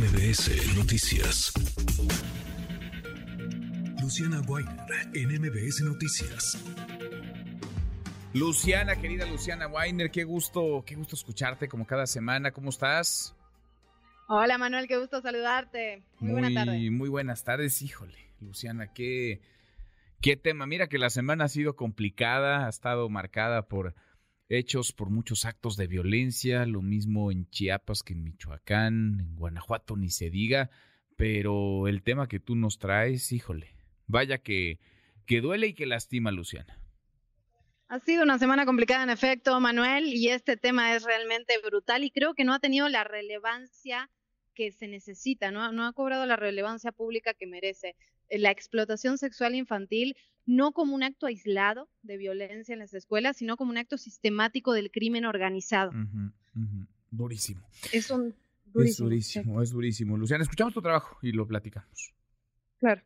MBS Noticias. Luciana Weiner en MBS Noticias. Luciana, querida Luciana Weiner, qué gusto, qué gusto escucharte como cada semana. ¿Cómo estás? Hola Manuel, qué gusto saludarte. Muy, buenas tardes. Muy buenas tardes, híjole. Luciana, qué, qué tema. Mira que la semana ha sido complicada, ha estado marcada por hechos, por muchos actos de violencia, lo mismo en Chiapas que en Michoacán, en Guanajuato ni se diga, pero el tema que tú nos traes, híjole, vaya que, que duele y que lastima, Luciana. Ha sido una semana complicada en efecto, Manuel, y este tema es realmente brutal y creo que no ha tenido la relevancia que se necesita, ¿no? no ha cobrado la relevancia pública que merece. La explotación sexual infantil no como un acto aislado de violencia en las escuelas, sino como un acto sistemático del crimen organizado. Durísimo. Es un durísimo. Es durísimo, es durísimo. Luciana, escuchamos tu trabajo y lo platicamos. Claro.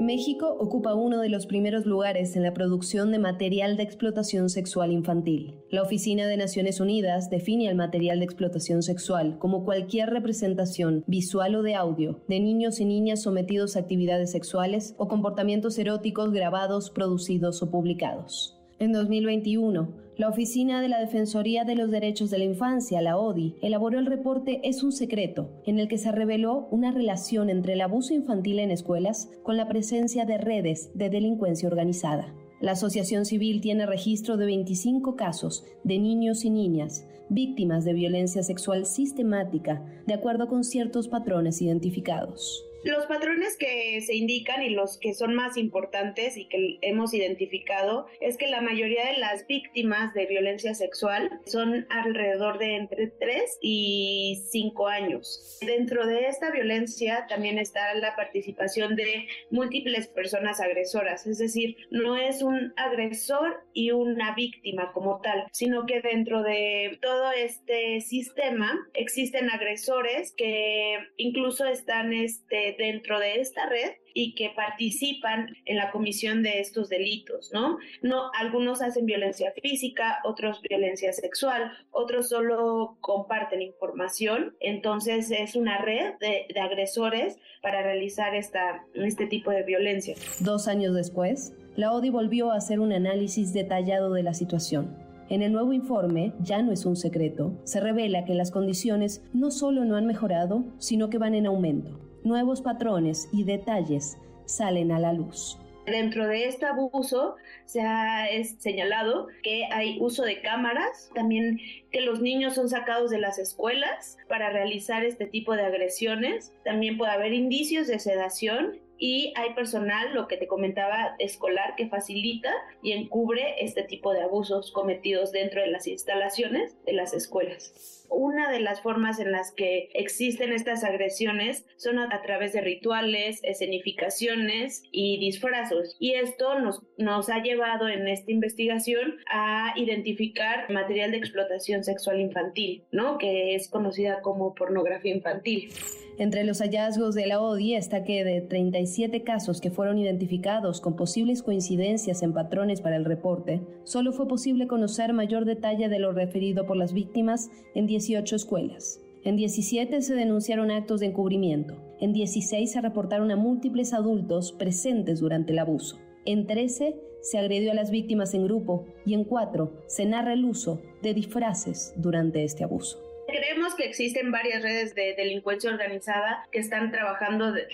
México ocupa uno de los primeros lugares en la producción de material de explotación sexual infantil. La Oficina de Naciones Unidas define al material de explotación sexual como cualquier representación visual o de audio de niños y niñas sometidos a actividades sexuales o comportamientos eróticos grabados, producidos o publicados. En 2021, la Oficina de la Defensoría de los Derechos de la Infancia, la ODI, elaboró el reporte Es un secreto, en el que se reveló una relación entre el abuso infantil en escuelas con la presencia de redes de delincuencia organizada. La Asociación Civil tiene registro de 25 casos de niños y niñas víctimas de violencia sexual sistemática, de acuerdo con ciertos patrones identificados. Los patrones que se indican y los que son más importantes y que hemos identificado es que la mayoría de las víctimas de violencia sexual son alrededor de entre 3 y 5 años. Dentro de esta violencia también está la participación de múltiples personas agresoras, es decir, no es un agresor y una víctima como tal, sino que dentro de todo este sistema existen agresores que incluso están este dentro de esta red y que participan en la comisión de estos delitos, ¿no? No, algunos hacen violencia física, otros violencia sexual, otros solo comparten información, entonces es una red de, de agresores para realizar esta, este tipo de violencia. Dos años después, la ODI volvió a hacer un análisis detallado de la situación. En el nuevo informe, ya no es un secreto, se revela que las condiciones no solo no han mejorado, sino que van en aumento nuevos patrones y detalles salen a la luz. Dentro de este abuso se ha señalado que hay uso de cámaras, también que los niños son sacados de las escuelas para realizar este tipo de agresiones, también puede haber indicios de sedación y hay personal, lo que te comentaba, escolar que facilita y encubre este tipo de abusos cometidos dentro de las instalaciones de las escuelas. Una de las formas en las que existen estas agresiones son a, través de rituales, escenificaciones y disfrazos. Y esto nos, nos ha llevado en esta investigación a identificar material de explotación sexual infantil, ¿no? Que es conocida como pornografía infantil. Entre los hallazgos de la ODI está que de 37 casos que fueron identificados con posibles coincidencias en patrones para el reporte, solo fue posible conocer mayor detalle de lo referido por las víctimas en 18 escuelas. En 17 se denunciaron actos de encubrimiento. En 16 se reportaron a múltiples adultos presentes durante el abuso. En 13 se agredió a las víctimas en grupo y en 4 se narra el uso de disfraces durante este abuso. Creemos que existen varias redes de delincuencia organizada que están trabajando de,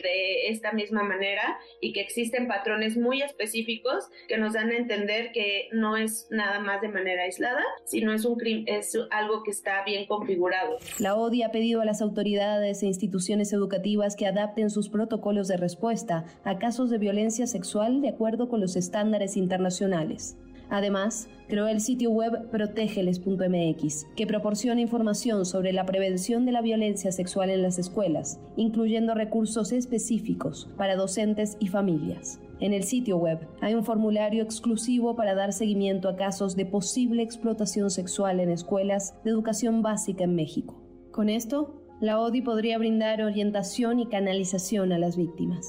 esta misma manera y que existen patrones muy específicos que nos dan a entender que no es nada más de manera aislada, sino es, es algo que está bien configurado. La ODI ha pedido a las autoridades e instituciones educativas que adapten sus protocolos de respuesta a casos de violencia sexual de acuerdo con los estándares internacionales. Además, creó el sitio web protegeles.mx, que proporciona información sobre la prevención de la violencia sexual en las escuelas, incluyendo recursos específicos para docentes y familias. En el sitio web hay un formulario exclusivo para dar seguimiento a casos de posible explotación sexual en escuelas de educación básica en México. Con esto, la ODI podría brindar orientación y canalización a las víctimas.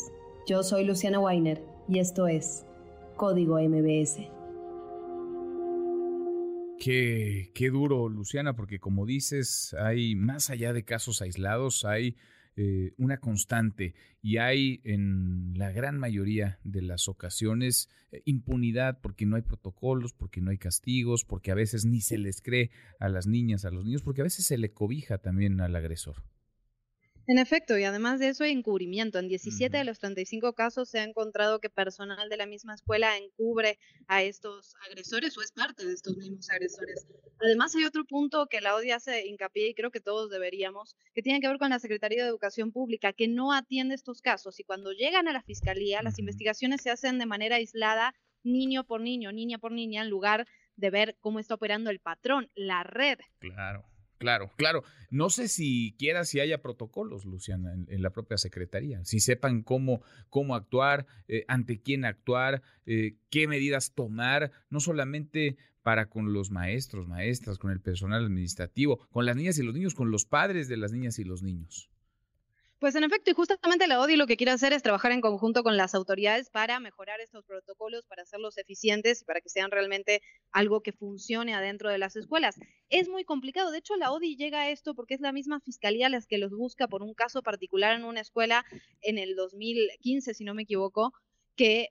Yo soy Luciana Weiner y esto es Código MBS. Qué, qué duro, Luciana, porque como dices, hay más allá de casos aislados, hay eh, una constante y hay en la gran mayoría de las ocasiones eh, impunidad porque no hay protocolos, porque no hay castigos, porque a veces ni se les cree a las niñas, a los niños, porque a veces se le cobija también al agresor. En efecto, y además de eso hay encubrimiento. En 17 de los 35 casos se ha encontrado que personal de la misma escuela encubre a estos agresores o es parte de estos mismos agresores. Además hay otro punto que la ODI hace hincapié y creo que todos deberíamos, que tiene que ver con la Secretaría de Educación Pública, que no atiende estos casos y cuando llegan a la Fiscalía las investigaciones se hacen de manera aislada, niño por niño, niña por niña, en lugar de ver cómo está operando el patrón, la red. Claro. Claro, claro. No sé si quiera si haya protocolos, Luciana, en, la propia Secretaría, si sepan cómo, cómo actuar, eh, ante quién actuar, eh, qué medidas tomar, no solamente para con los maestros, maestras, con el personal administrativo, con las niñas y los niños, con los padres de las niñas y los niños. Pues en efecto, y justamente la ODI lo que quiere hacer es trabajar en conjunto con las autoridades para mejorar estos protocolos, para hacerlos eficientes y para que sean realmente algo que funcione adentro de las escuelas. Es muy complicado, de hecho la ODI llega a esto porque es la misma fiscalía la que los busca por un caso particular en una escuela en el 2015, si no me equivoco, que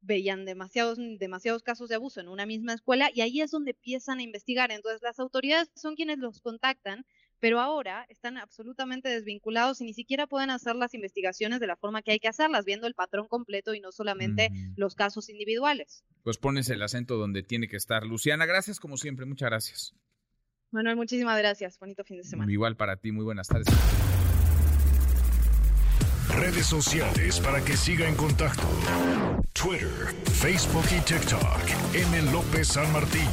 veían demasiados, demasiados casos de abuso en una misma escuela y ahí es donde empiezan a investigar. Entonces las autoridades son quienes los contactan pero ahora están absolutamente desvinculados y ni siquiera pueden hacer las investigaciones de la forma que hay que hacerlas, viendo el patrón completo y no solamente los casos individuales. Pues pones el acento donde tiene que estar. Luciana, gracias como siempre, muchas gracias. Manuel, muchísimas gracias. Bonito fin de semana. Igual para ti, muy buenas tardes. Redes sociales para que siga en contacto: Twitter, Facebook y TikTok. M. López San Martín.